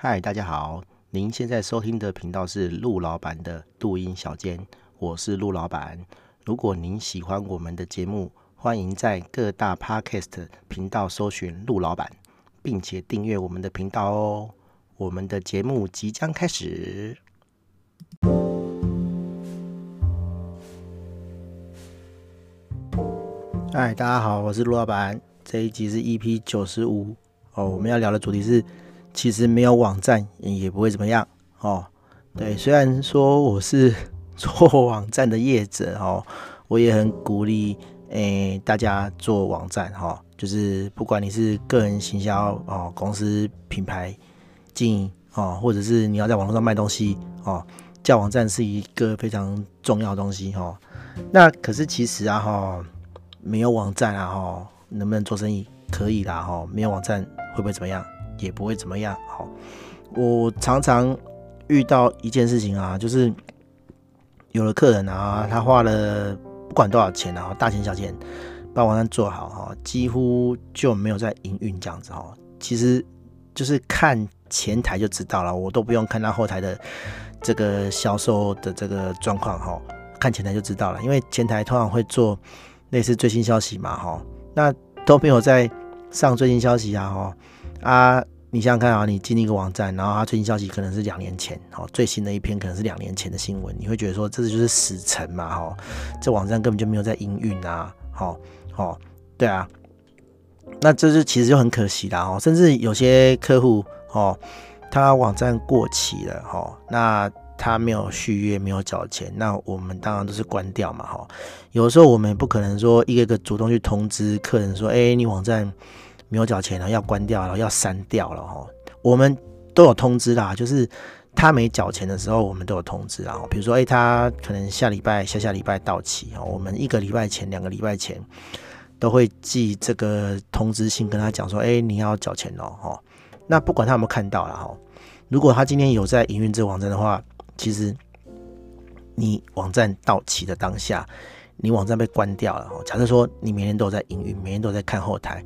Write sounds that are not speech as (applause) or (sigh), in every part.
嗨，大家好，您现在收听的频道是陆老板的录音小间，我是陆老板。如果您喜欢我们的节目，欢迎在各大 Podcast 频道搜寻陆老板，并且订阅我们的频道哦。我们的节目即将开始。嗨，大家好，我是陆老板。这一集是 EP 九十五哦，我们要聊的主题是。其实没有网站也不会怎么样哦。对，虽然说我是 (laughs) 做网站的业者哦，我也很鼓励诶大家做网站哈、哦。就是不管你是个人行销哦，公司品牌经营哦，或者是你要在网络上卖东西哦，叫网站是一个非常重要的东西、哦。那可是其实啊哈、哦，没有网站啊哈，能不能做生意？可以啦哈、哦，没有网站会不会怎么样？也不会怎么样。好，我常常遇到一件事情啊，就是有了客人啊，他花了不管多少钱啊，大钱小钱把网站做好哈，几乎就没有在营运这样子哈。其实就是看前台就知道了，我都不用看他后台的这个销售的这个状况哈，看前台就知道了，因为前台通常会做类似最新消息嘛哈，那都没有在上最新消息啊哈。啊，你想想看啊，你进一个网站，然后它最新消息可能是两年前，哦，最新的一篇可能是两年前的新闻，你会觉得说这就是死沉嘛，哈，这网站根本就没有在营运啊，好，好，对啊，那这就其实就很可惜啦，哦，甚至有些客户，哦，他网站过期了，哈，那他没有续约，没有缴钱，那我们当然都是关掉嘛，哈，有时候我们不可能说一个个主动去通知客人说，哎，你网站。没有缴钱了，要关掉了，要删掉了哈。我们都有通知啦，就是他没缴钱的时候，我们都有通知啦。比如说，哎，他可能下礼拜、下下礼拜到期哦，我们一个礼拜前、两个礼拜前都会寄这个通知信跟他讲说，哎，你要缴钱哦，哈。那不管他有没有看到了哈，如果他今天有在营运这个网站的话，其实你网站到期的当下，你网站被关掉了。假设说你每天都有在营运，每天都有在看后台。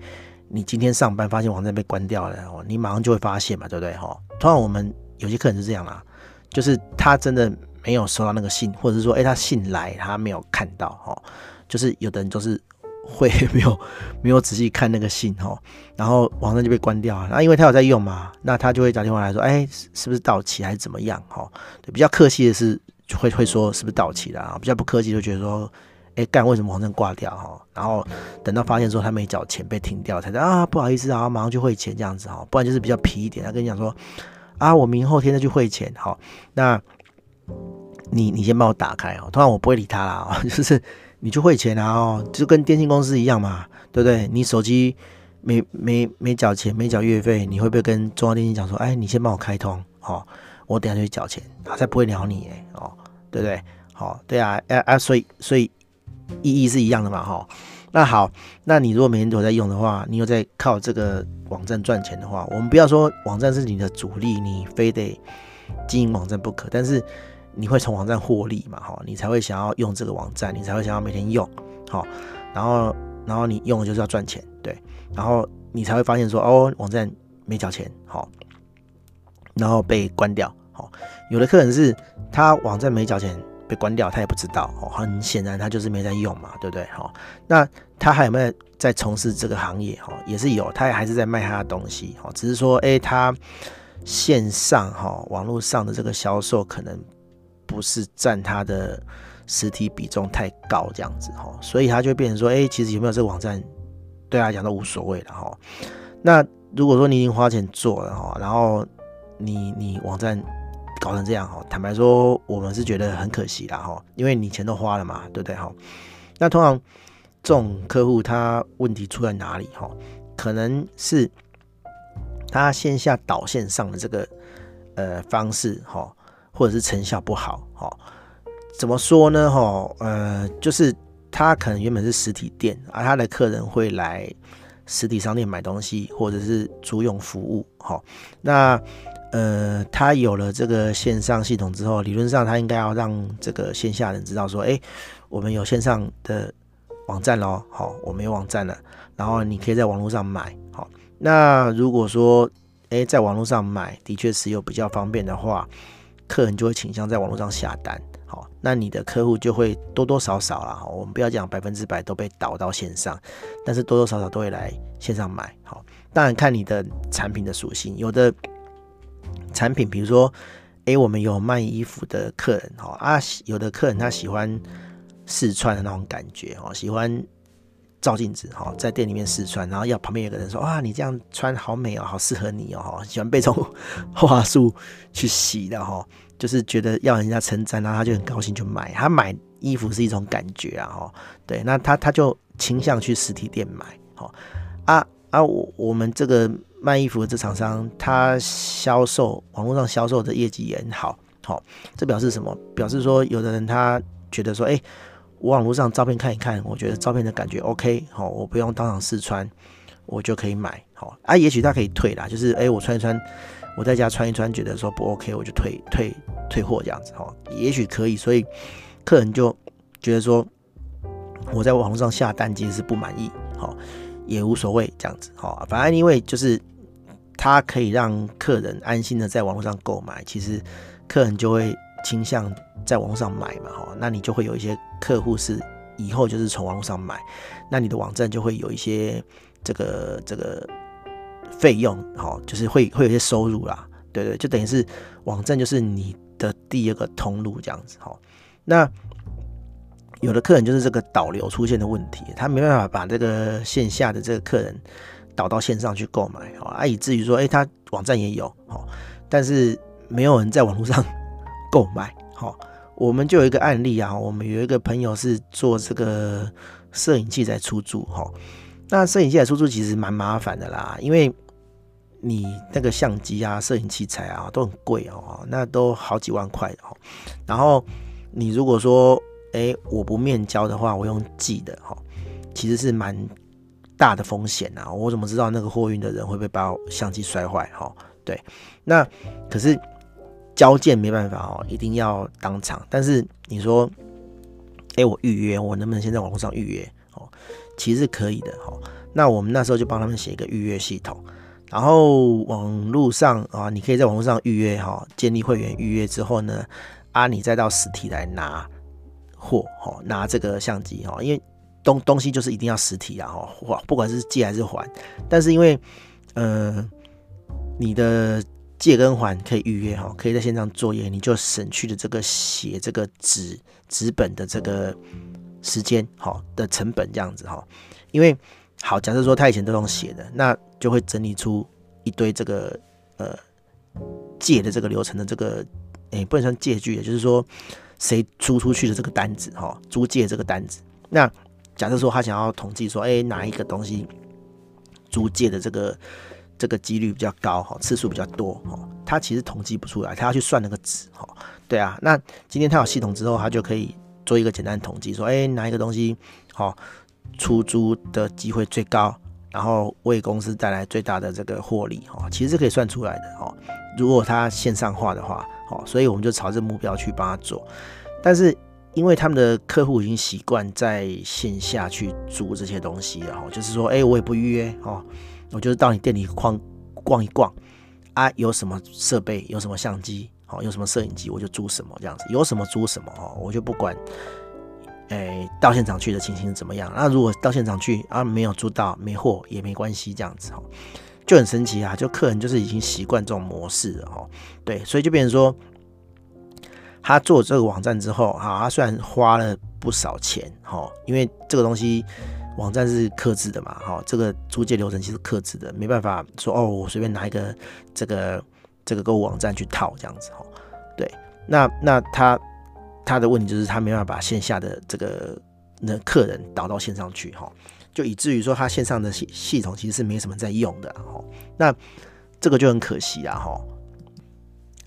你今天上班发现网站被关掉了哦，你马上就会发现嘛，对不对哈？通常我们有些客人是这样啦，就是他真的没有收到那个信，或者是说，哎，他信来他没有看到哈，就是有的人就是会 (laughs) 没有没有仔细看那个信哈，然后网站就被关掉了。那因为他有在用嘛，那他就会打电话来说，哎，是不是到期还是怎么样哈？比较客气的是会会说是不是到期了啊？比较不客气就觉得说。哎，干为什么网站挂掉哈？然后等到发现说他没缴钱被停掉，才说啊不好意思啊，马上去汇钱这样子哈。不然就是比较皮一点，他跟你讲说啊，我明后天再去汇钱好。那你你先帮我打开哦，通常我不会理他啦，(laughs) 就是你去汇钱啊哦，就跟电信公司一样嘛，对不对？你手机没没没缴钱没缴月费，你会不会跟中央电信讲说，哎，你先帮我开通好，我等下就去缴钱，他才不会鸟你哎哦，对不对？好，对啊，啊啊，所以所以。意义是一样的嘛，哈。那好，那你如果每天都在用的话，你有在靠这个网站赚钱的话，我们不要说网站是你的主力，你非得经营网站不可。但是你会从网站获利嘛，哈，你才会想要用这个网站，你才会想要每天用，好。然后，然后你用就是要赚钱，对。然后你才会发现说，哦，网站没缴钱，好，然后被关掉，好。有的客人是他网站没缴钱。被关掉，他也不知道哦。很显然，他就是没在用嘛，对不对？哈，那他还有没有在从事这个行业？哈，也是有，他也还是在卖他的东西。哈，只是说，哎，他线上哈网络上的这个销售可能不是占他的实体比重太高，这样子哈，所以他就变成说，哎，其实有没有这个网站，对他来讲都无所谓了哈。那如果说你已经花钱做了哈，然后你你网站。搞成这样哈，坦白说，我们是觉得很可惜啦哈，因为你钱都花了嘛，对不对哈？那通常这种客户他问题出在哪里哈？可能是他线下导线上的这个呃方式哈，或者是成效不好哈？怎么说呢哈？呃，就是他可能原本是实体店，而他的客人会来实体商店买东西，或者是租用服务哈。那呃，他有了这个线上系统之后，理论上他应该要让这个线下人知道说，哎，我们有线上的网站喽，好，我们有网站了，然后你可以在网络上买，好。那如果说，诶，在网络上买的确是有比较方便的话，客人就会倾向在网络上下单。好，那你的客户就会多多少少啦，我们不要讲百分之百都被导到线上，但是多多少少都会来线上买。好，当然看你的产品的属性，有的产品，比如说，诶，我们有卖衣服的客人，哦啊，有的客人他喜欢试穿的那种感觉，哦，喜欢照镜子，哦，在店里面试穿，然后要旁边有个人说，哇，你这样穿好美哦，好适合你哦，喜欢被这种 (laughs) 话术去洗的，哈。就是觉得要人家称赞，然后他就很高兴就买。他买衣服是一种感觉啊，哈，对，那他他就倾向去实体店买，好啊啊，我我们这个卖衣服的这厂商，他销售网络上销售的业绩也很好，好，这表示什么？表示说有的人他觉得说，哎，我网络上照片看一看，我觉得照片的感觉 OK，好，我不用当场试穿，我就可以买，好啊，也许他可以退啦，就是哎，我穿一穿。我在家穿一穿，觉得说不 OK，我就退退退货这样子哈，也许可以，所以客人就觉得说我在网络上下单其实是不满意，好，也无所谓这样子哈，反正因为就是他可以让客人安心的在网络上购买，其实客人就会倾向在网络上买嘛哈，那你就会有一些客户是以后就是从网络上买，那你的网站就会有一些这个这个。费用好，就是会会有些收入啦，对对，就等于是网站就是你的第二个通路这样子哈。那有的客人就是这个导流出现的问题，他没办法把这个线下的这个客人导到线上去购买啊，以至于说，哎，他网站也有但是没有人在网络上 (laughs) 购买。好，我们就有一个案例啊，我们有一个朋友是做这个摄影器材出租哈。那摄影器材出租其实蛮麻烦的啦，因为你那个相机啊、摄影器材啊都很贵哦，那都好几万块哦。然后你如果说，哎，我不面交的话，我用寄的哈，其实是蛮大的风险啊。我怎么知道那个货运的人会不会把我相机摔坏？哈，对。那可是交件没办法哦，一定要当场。但是你说，哎，我预约，我能不能先在网络上预约哦？其实是可以的哈，那我们那时候就帮他们写一个预约系统，然后网络上啊，你可以在网络上预约哈，建立会员预约之后呢，啊，你再到实体来拿货哈，拿这个相机哈，因为东东西就是一定要实体啊哈，不管是借还是还，但是因为呃你的借跟还可以预约哈，可以在线上作业，你就省去了这个写这个纸纸本的这个。时间好的成本这样子哈，因为好，假设说他以前都用写的，那就会整理出一堆这个呃借的这个流程的这个诶、不能算借据，也就是说谁租出去的这个单子哈，租借这个单子。那假设说他想要统计说，哎、哪一个东西租借的这个这个几率比较高哈，次数比较多哈，他其实统计不出来，他要去算那个值哈。对啊，那今天他有系统之后，他就可以。做一个简单统计，说，哎，哪一个东西好出租的机会最高，然后为公司带来最大的这个获利，哈，其实是可以算出来的，哈。如果它线上化的话，好，所以我们就朝这个目标去帮他做。但是因为他们的客户已经习惯在线下去租这些东西了，哈，就是说，哎，我也不预约，哦，我就是到你店里逛逛一逛，啊，有什么设备，有什么相机。哦，有什么摄影机我就租什么这样子，有什么租什么哦，我就不管，哎，到现场去的情形怎么样？那如果到现场去啊，没有租到，没货也没关系，这样子哈，就很神奇啊！就客人就是已经习惯这种模式了哈，对，所以就变成说，他做这个网站之后，哈，他虽然花了不少钱哈，因为这个东西网站是克制的嘛，哈，这个租借流程其实克制的，没办法说哦，我随便拿一个这个。这个购物网站去套这样子哈，对，那那他他的问题就是他没办法把线下的这个那客人导到线上去哈，就以至于说他线上的系系统其实是没什么在用的哈，那这个就很可惜啊哈，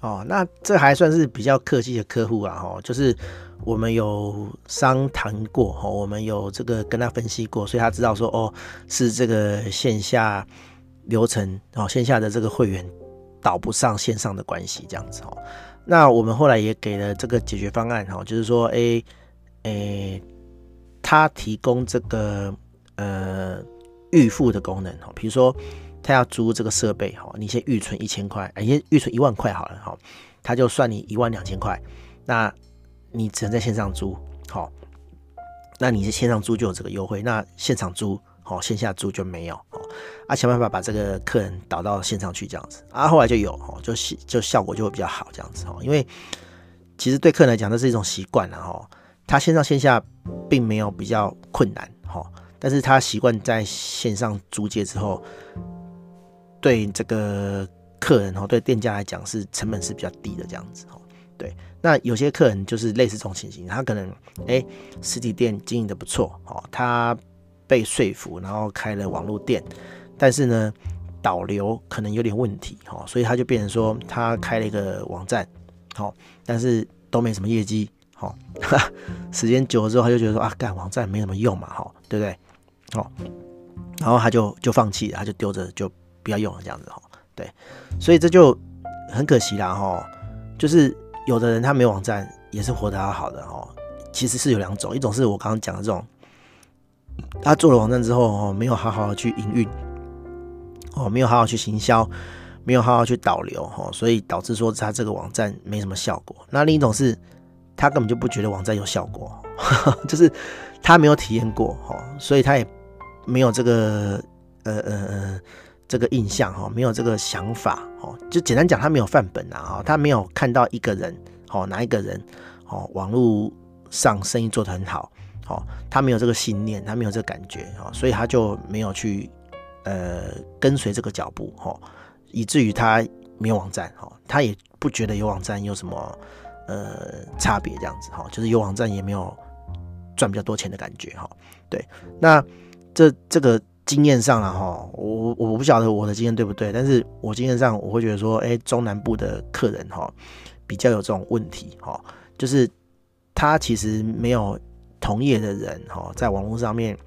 哦，那这还算是比较客气的客户啊哈，就是我们有商谈过哈，我们有这个跟他分析过，所以他知道说哦是这个线下流程哦，线下的这个会员。导不上线上的关系，这样子哦。那我们后来也给了这个解决方案哈，就是说，诶诶，他提供这个呃预付的功能哈，比如说他要租这个设备哈，你先预存一千块，哎，先预存一万块好了哈，他就算你一万两千块，那你只能在线上租，好，那你在线上租就有这个优惠，那现场租好，线下租就没有，啊，想办法把这个客人导到线上去这样子，啊，后来就有哦，就就效果就会比较好这样子哦，因为其实对客人来讲，这是一种习惯了哦，他线上线下并没有比较困难哈，但是他习惯在线上租借之后。对这个客人哦，对店家来讲是成本是比较低的这样子哦。对，那有些客人就是类似这种情形，他可能哎实体店经营的不错哦，他被说服，然后开了网络店，但是呢导流可能有点问题哦，所以他就变成说他开了一个网站，好，但是都没什么业绩，好，(laughs) 时间久了之后他就觉得说啊，干网站没什么用嘛，哈，对不对？好，然后他就就放弃了，他就丢着就。不要用这样子哈，对，所以这就很可惜啦哈。就是有的人他没有网站也是活得好好的哈。其实是有两种，一种是我刚刚讲的这种，他做了网站之后哦，没有好好的去营运，哦，没有好好去行销，没有好好去导流哈，所以导致说他这个网站没什么效果。那另一种是他根本就不觉得网站有效果，(laughs) 就是他没有体验过哈，所以他也没有这个呃呃。这个印象哈，没有这个想法哦，就简单讲，他没有范本啊哈，他没有看到一个人哦，哪一个人哦，网络上生意做得很好哦，他没有这个信念，他没有这个感觉哦，所以他就没有去呃跟随这个脚步哈，以至于他没有网站哈，他也不觉得有网站有什么呃差别这样子哈，就是有网站也没有赚比较多钱的感觉哈，对，那这这个。经验上了哈，我我不晓得我的经验对不对，但是我经验上我会觉得说，哎，中南部的客人哈比较有这种问题哈，就是他其实没有同业的人哈，在网络上面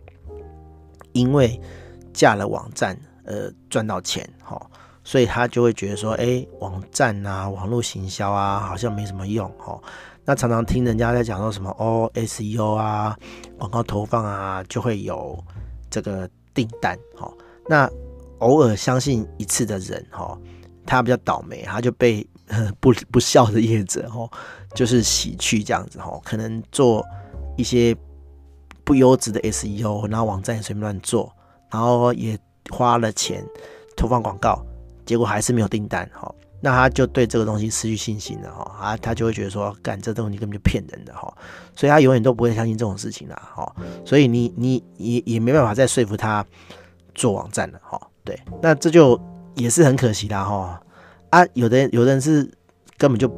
因为架了网站呃赚到钱哈，所以他就会觉得说，哎，网站啊，网络行销啊，好像没什么用哈。那常常听人家在讲说什么哦，SEO 啊，广告投放啊，就会有这个。订单，哦，那偶尔相信一次的人，哈，他比较倒霉，他就被 (laughs) 不不孝的业者，哈，就是洗去这样子，哈，可能做一些不优质的 SEO，然后网站也随便乱做，然后也花了钱投放广告，结果还是没有订单，哈。那他就对这个东西失去信心了哈，啊，他就会觉得说，干这东西根本就骗人的哈，所以他永远都不会相信这种事情了哈，所以你你也也没办法再说服他做网站了哈，对，那这就也是很可惜的哈，啊，有的有的人是根本就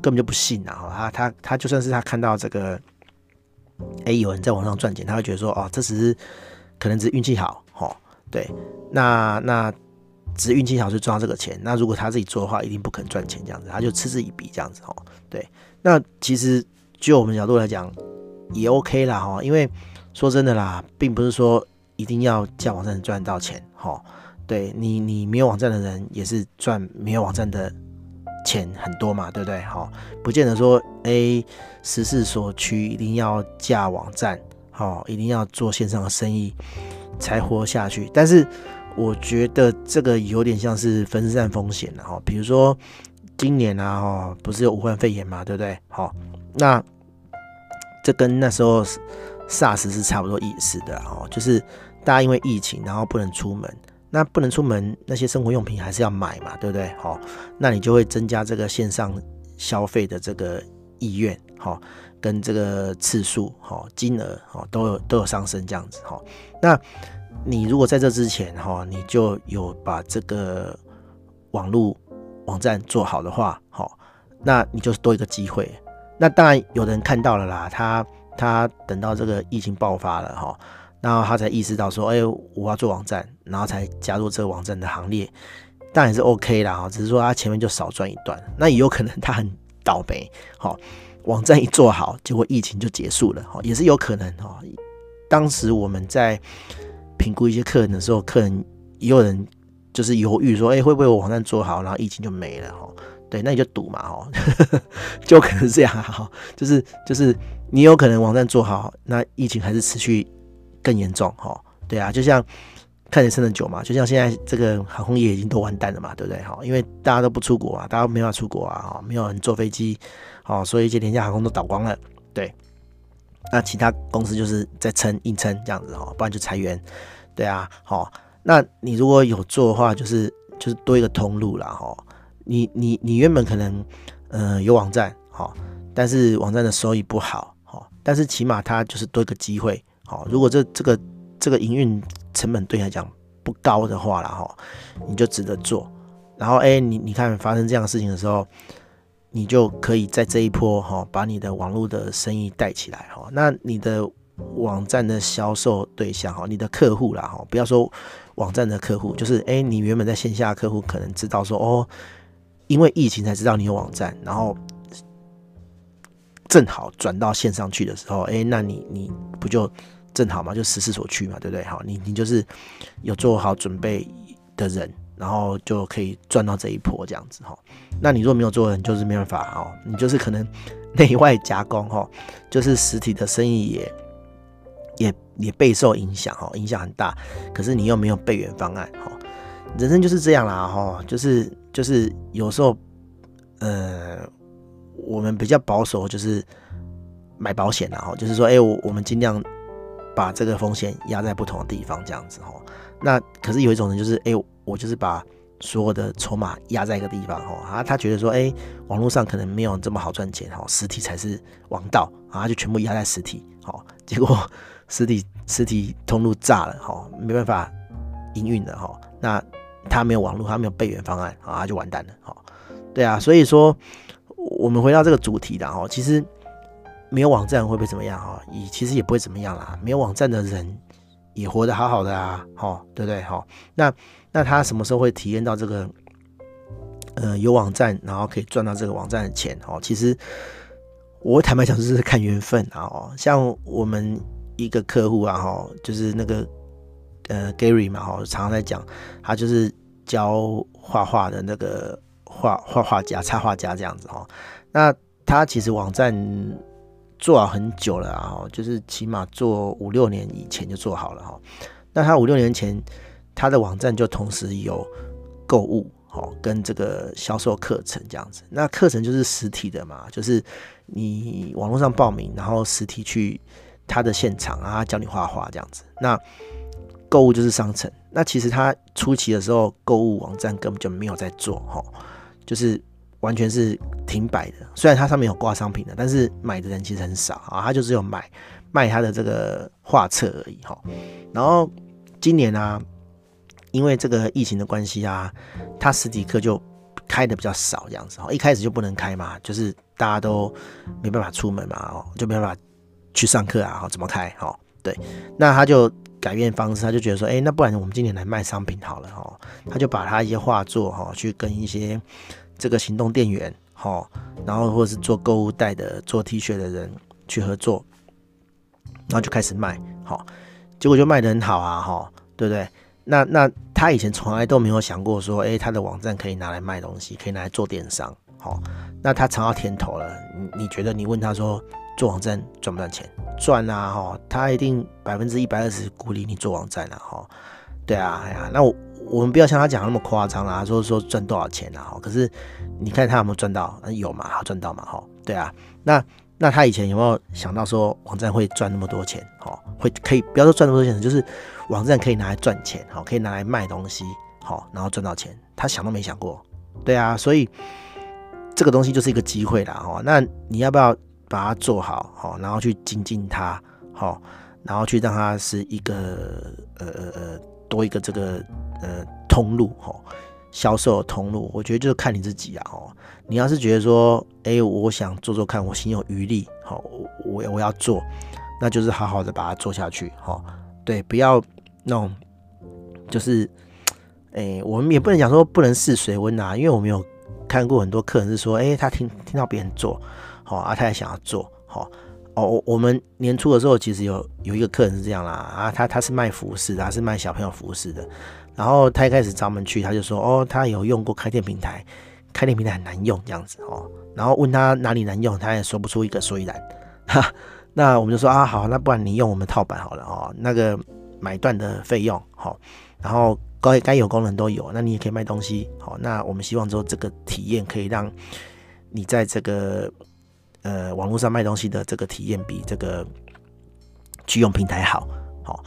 根本就不信了哈，他他他就算是他看到这个，哎，有人在网上赚钱，他会觉得说，哦，这只是可能只是运气好哈，对，那那。只运气好就赚这个钱，那如果他自己做的话，一定不肯赚钱这样子，他就嗤之以鼻这样子哦。对，那其实就我们角度来讲也 OK 啦哈，因为说真的啦，并不是说一定要架网站赚到钱哈。对你，你没有网站的人也是赚没有网站的钱很多嘛，对不对？哈，不见得说 A 时势所趋一定要架网站，好，一定要做线上的生意才活下去，但是。我觉得这个有点像是分散风险的哈，比如说今年啊哈，不是有武汉肺炎嘛，对不对？好，那这跟那时候 SARS 是差不多意思的哈，就是大家因为疫情然后不能出门，那不能出门，那些生活用品还是要买嘛，对不对？好，那你就会增加这个线上消费的这个意愿哈，跟这个次数哈、金额哈都有都有上升这样子哈，那。你如果在这之前哈，你就有把这个网络网站做好的话，好，那你就是多一个机会。那当然有人看到了啦，他他等到这个疫情爆发了哈，然后他才意识到说，哎，我要做网站，然后才加入这个网站的行列，当然是 OK 啦哈，只是说他前面就少赚一段。那也有可能他很倒霉，好，网站一做好，结果疫情就结束了，哈，也是有可能哈。当时我们在。评估一些客人的时候，客人也有人就是犹豫说：“哎、会不会我网站做好，然后疫情就没了？”哈，对，那你就赌嘛，哈，(laughs) 就可能是这样哈，就是就是你有可能网站做好，那疫情还是持续更严重，哈，对啊，就像看你撑得久嘛。就像现在这个航空业已经都完蛋了嘛，对不对？哈，因为大家都不出国啊，大家没法出国啊，哈，没有人坐飞机，哦，所以一些廉价航空都倒光了。对，那其他公司就是在撑硬撑这样子哈，不然就裁员。对啊，好，那你如果有做的话，就是就是多一个通路了哈。你你你原本可能呃有网站，好，但是网站的收益不好，好，但是起码它就是多一个机会。好，如果这这个这个营运成本对你来讲不高的话了哈，你就值得做。然后哎、你你看发生这样的事情的时候，你就可以在这一波哈，把你的网络的生意带起来哈。那你的网站的销售对象哈，你的客户啦哈，不要说网站的客户，就是哎、欸，你原本在线下客户可能知道说哦，因为疫情才知道你有网站，然后正好转到线上去的时候，哎、欸，那你你不就？正好嘛，就时势所趋嘛，对不对？好，你你就是有做好准备的人，然后就可以赚到这一波这样子哈。那你如果没有做你，就是没办法哦，你就是可能内外夹攻哈，(laughs) 就是实体的生意也也也备受影响哈，影响很大。可是你又没有备援方案哈，人生就是这样啦哈，就是就是有时候呃，我们比较保守，就是买保险啦哈，就是说，哎，我我们尽量。把这个风险压在不同的地方，这样子哈。那可是有一种人，就是哎、我就是把所有的筹码压在一个地方哦。啊，他觉得说，哎、欸，网络上可能没有这么好赚钱哈，实体才是王道啊，就全部压在实体。好，结果实体实体通路炸了哈，没办法营运了哈。那他没有网络，他没有备援方案啊，他就完蛋了。哈，对啊，所以说我们回到这个主题的哈，其实。没有网站会不会怎么样哈？也其实也不会怎么样啦。没有网站的人也活得好好的啊，哈，对不对？哈，那那他什么时候会体验到这个？呃，有网站然后可以赚到这个网站的钱哦。其实我坦白讲就是看缘分啊。哦，像我们一个客户啊，哈，就是那个呃 Gary 嘛，哈，常常在讲，他就是教画画的那个画画画家、插画家这样子哈。那他其实网站。做好很久了啊，就是起码做五六年以前就做好了哈。那他五六年前，他的网站就同时有购物，好跟这个销售课程这样子。那课程就是实体的嘛，就是你网络上报名，然后实体去他的现场啊，教你画画这样子。那购物就是商城。那其实他初期的时候，购物网站根本就没有在做哈，就是。完全是停摆的，虽然它上面有挂商品的，但是买的人其实很少啊，他就只有买卖他的这个画册而已哈。然后今年啊，因为这个疫情的关系啊，他实体课就开的比较少这样子哈，一开始就不能开嘛，就是大家都没办法出门嘛，哦，就没办法去上课啊，怎么开哈？对，那他就改变方式，他就觉得说，哎，那不然我们今年来卖商品好了哈，他就把他一些画作哈，去跟一些。这个行动电源，好，然后或者是做购物袋的、做 T 恤的人去合作，然后就开始卖，好，结果就卖的很好啊，哈，对不对？那那他以前从来都没有想过说，诶，他的网站可以拿来卖东西，可以拿来做电商，好，那他尝到甜头了。你你觉得你问他说做网站赚不赚钱？赚啊，哈，他一定百分之一百二十鼓励你做网站啊，哈，对啊，哎呀，那我。我们不要像他讲那么夸张啦，说说赚多少钱啊？哈，可是你看他有没有赚到？有嘛？他赚到嘛？哈，对啊。那那他以前有没有想到说网站会赚那么多钱？哈，会可以不要说赚那么多钱，就是网站可以拿来赚钱，哈，可以拿来卖东西，好，然后赚到钱。他想都没想过，对啊。所以这个东西就是一个机会啦，哈。那你要不要把它做好？好，然后去精进它，好，然后去让它是一个呃呃呃多一个这个。呃，通路哈，销售通路，我觉得就是看你自己啊，哦，你要是觉得说，哎、我想做做看，我心有余力，好，我我要做，那就是好好的把它做下去，好，对，不要那种，就是，哎、我们也不能讲说不能试水温呐，因为我们有看过很多客人是说，哎、他听听到别人做，好啊，他也想要做，好。哦，我们年初的时候其实有有一个客人是这样啦，啊，他他是卖服饰的，他是卖小朋友服饰的，然后他一开始找我们去，他就说，哦，他有用过开店平台，开店平台很难用这样子哦，然后问他哪里难用，他也说不出一个所以然，哈，(laughs) 那我们就说啊，好，那不然你用我们套版好了哦，那个买断的费用，好，然后该该有功能都有，那你也可以卖东西，好，那我们希望说这个体验可以让你在这个呃网络上卖东西的这个体验比这个去用平台好，好，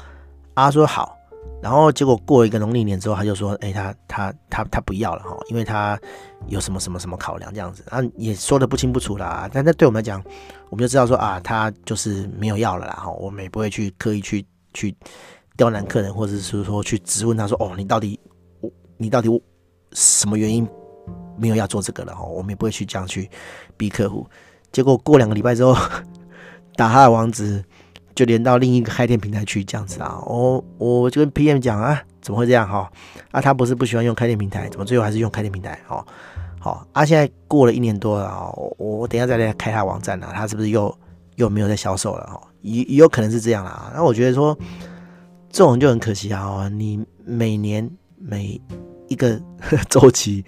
啊说好。然后结果过一个农历年之后，他就说：“哎，他他他他不要了哈，因为他有什么什么什么考量这样子啊，也说的不清不楚啦。但那对我们来讲，我们就知道说啊，他就是没有要了啦哈。我们也不会去刻意去去刁难客人，或者是说去质问他说哦，你到底我你到底我什么原因没有要做这个了哈？我们也不会去这样去逼客户。结果过两个礼拜之后，打他的网址。”就连到另一个开店平台去这样子啊，我我就跟 PM 讲啊，怎么会这样哈？啊，他不是不喜欢用开店平台，怎么最后还是用开店平台？好，好啊，现在过了一年多了啊，我我等下再来开他网站啊，他是不是又又没有在销售了？哈，也也有可能是这样啦。那我觉得说这种就很可惜啊，你每年每一个 (laughs) 周期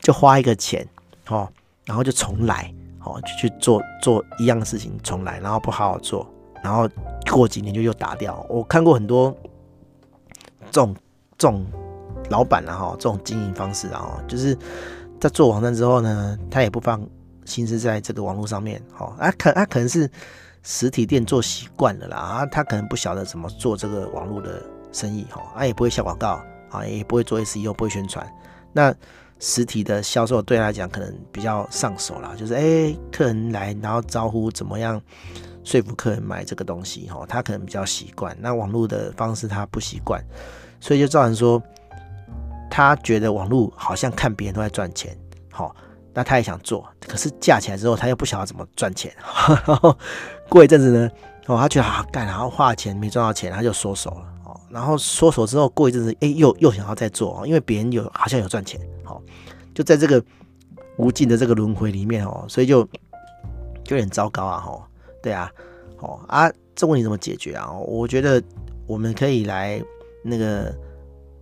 就花一个钱，哦，然后就重来，哦，就去做做一样的事情重来，然后不好好做。然后过几年就又打掉。我看过很多这种这种老板啊，哈，这种经营方式啊，就是在做网站之后呢，他也不放心思在这个网络上面，哈，啊可他可能是实体店做习惯了啦，啊，他可能不晓得怎么做这个网络的生意，哈，啊也不会下广告，啊也不会做 SEO，不会宣传。那实体的销售对他来讲可能比较上手啦，就是哎，客人来然后招呼怎么样？说服客人买这个东西，哈，他可能比较习惯。那网络的方式他不习惯，所以就造成说，他觉得网络好像看别人都在赚钱，好，那他也想做，可是架起来之后，他又不晓得怎么赚钱。然 (laughs) 后过一阵子呢，哦，他觉得好干，然后花钱没赚到钱，他就缩手了，哦，然后缩手之后过一阵子，哎，又又想要再做，因为别人有好像有赚钱，好，就在这个无尽的这个轮回里面，哦，所以就就有点糟糕啊，哈。对啊，哦啊，这问题怎么解决啊？我觉得我们可以来那个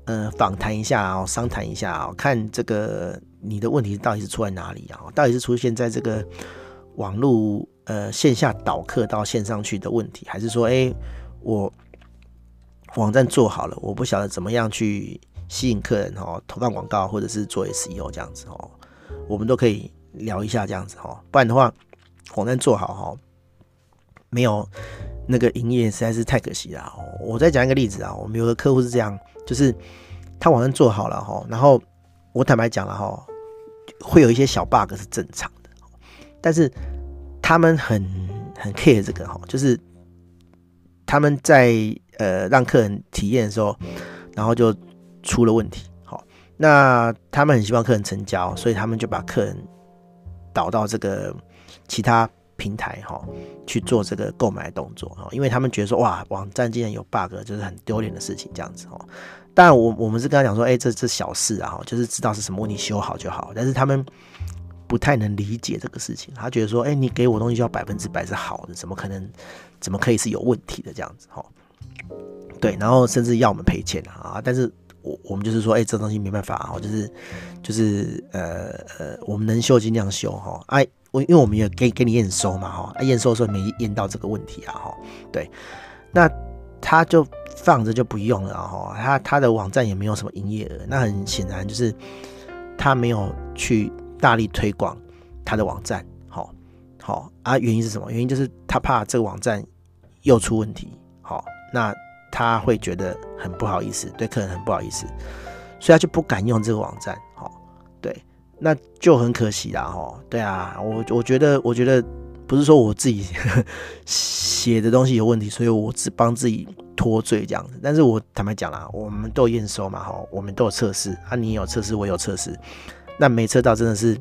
呃访谈一下啊，商谈一下啊，看这个你的问题到底是出在哪里啊？到底是出现在这个网络呃线下导客到线上去的问题，还是说哎我网站做好了，我不晓得怎么样去吸引客人哦，投放广告或者是做 SEO 这样子哦，我们都可以聊一下这样子哦，不然的话网站做好哈。没有那个营业实在是太可惜了。我再讲一个例子啊，我们有个客户是这样，就是他网站做好了哈，然后我坦白讲了哈，会有一些小 bug 是正常的，但是他们很很 care 这个哈，就是他们在呃让客人体验的时候，然后就出了问题。好，那他们很希望客人成交，所以他们就把客人导到这个其他。平台哈去做这个购买动作哈，因为他们觉得说哇，网站竟然有 bug，就是很丢脸的事情这样子哈。当然我我们是跟他讲说，哎，这这小事啊，就是知道是什么问题修好就好。但是他们不太能理解这个事情，他觉得说，哎，你给我东西就要百分之百是好的，怎么可能？怎么可以是有问题的这样子哈？对，然后甚至要我们赔钱啊。但是我我们就是说，哎，这东西没办法啊，就是就是呃呃，我们能修尽量修哈。哎。因为我们也给给你验收嘛，哈，验收的时候没验到这个问题啊，哈，对，那他就放着就不用了，哈，他他的网站也没有什么营业额，那很显然就是他没有去大力推广他的网站，好，好啊，原因是什么？原因就是他怕这个网站又出问题，好，那他会觉得很不好意思，对客人很不好意思，所以他就不敢用这个网站，那就很可惜啦，哈，对啊，我我觉得，我觉得不是说我自己 (laughs) 写的东西有问题，所以我只帮自己脱罪这样子。但是我坦白讲啦，我们都有验收嘛，哈，我们都有测试啊，你有测试，我有测试，那没测到真的是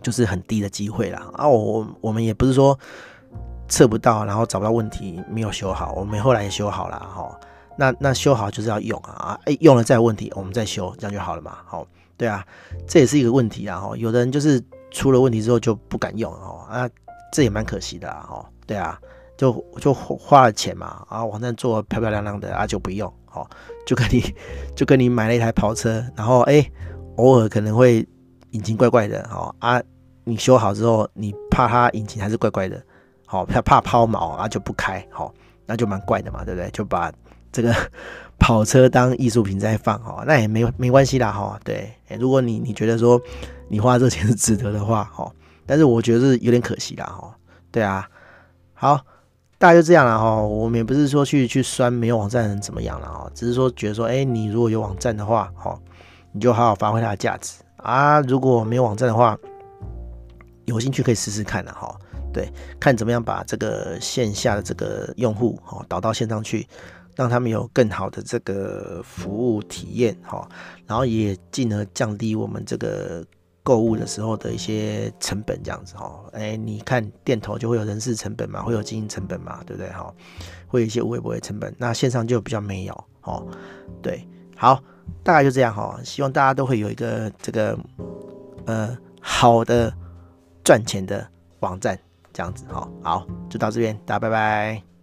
就是很低的机会啦。啊，我我们也不是说测不到，然后找不到问题没有修好，我们后来也修好了，哈。那那修好就是要用啊，哎，用了再有问题，我们再修，这样就好了嘛，好。对啊，这也是一个问题啊！哈，有的人就是出了问题之后就不敢用哦，啊，这也蛮可惜的啊！哈，对啊，就就花了钱嘛，啊，网站做漂漂亮亮的啊，就不用，哦，就跟你 (laughs) 就跟你买了一台跑车，然后哎，偶尔可能会引擎怪怪的，哦啊，你修好之后，你怕它引擎还是怪怪的，好怕怕抛锚啊就不开，好，那就蛮怪的嘛，对不对？就把这个跑车当艺术品在放哈，那也没没关系啦哈。对，如果你你觉得说你花这钱是值得的话哈，(laughs) 但是我觉得是有点可惜啦哈。对啊，好，大概就这样了哈。我们也不是说去去酸没有网站人怎么样了哈，只是说觉得说，哎，你如果有网站的话哈，你就好好发挥它的价值啊。如果没有网站的话，有兴趣可以试试看的哈。对，看怎么样把这个线下的这个用户哈导到线上去，让他们有更好的这个服务体验哈，然后也进而降低我们这个购物的时候的一些成本这样子哈。哎，你看店头就会有人事成本嘛，会有经营成本嘛，对不对哈？会有一些微博的成本，那线上就比较没有哦。对，好，大概就这样哈。希望大家都会有一个这个呃好的赚钱的网站。这样子，好，好，就到这边，大家拜拜。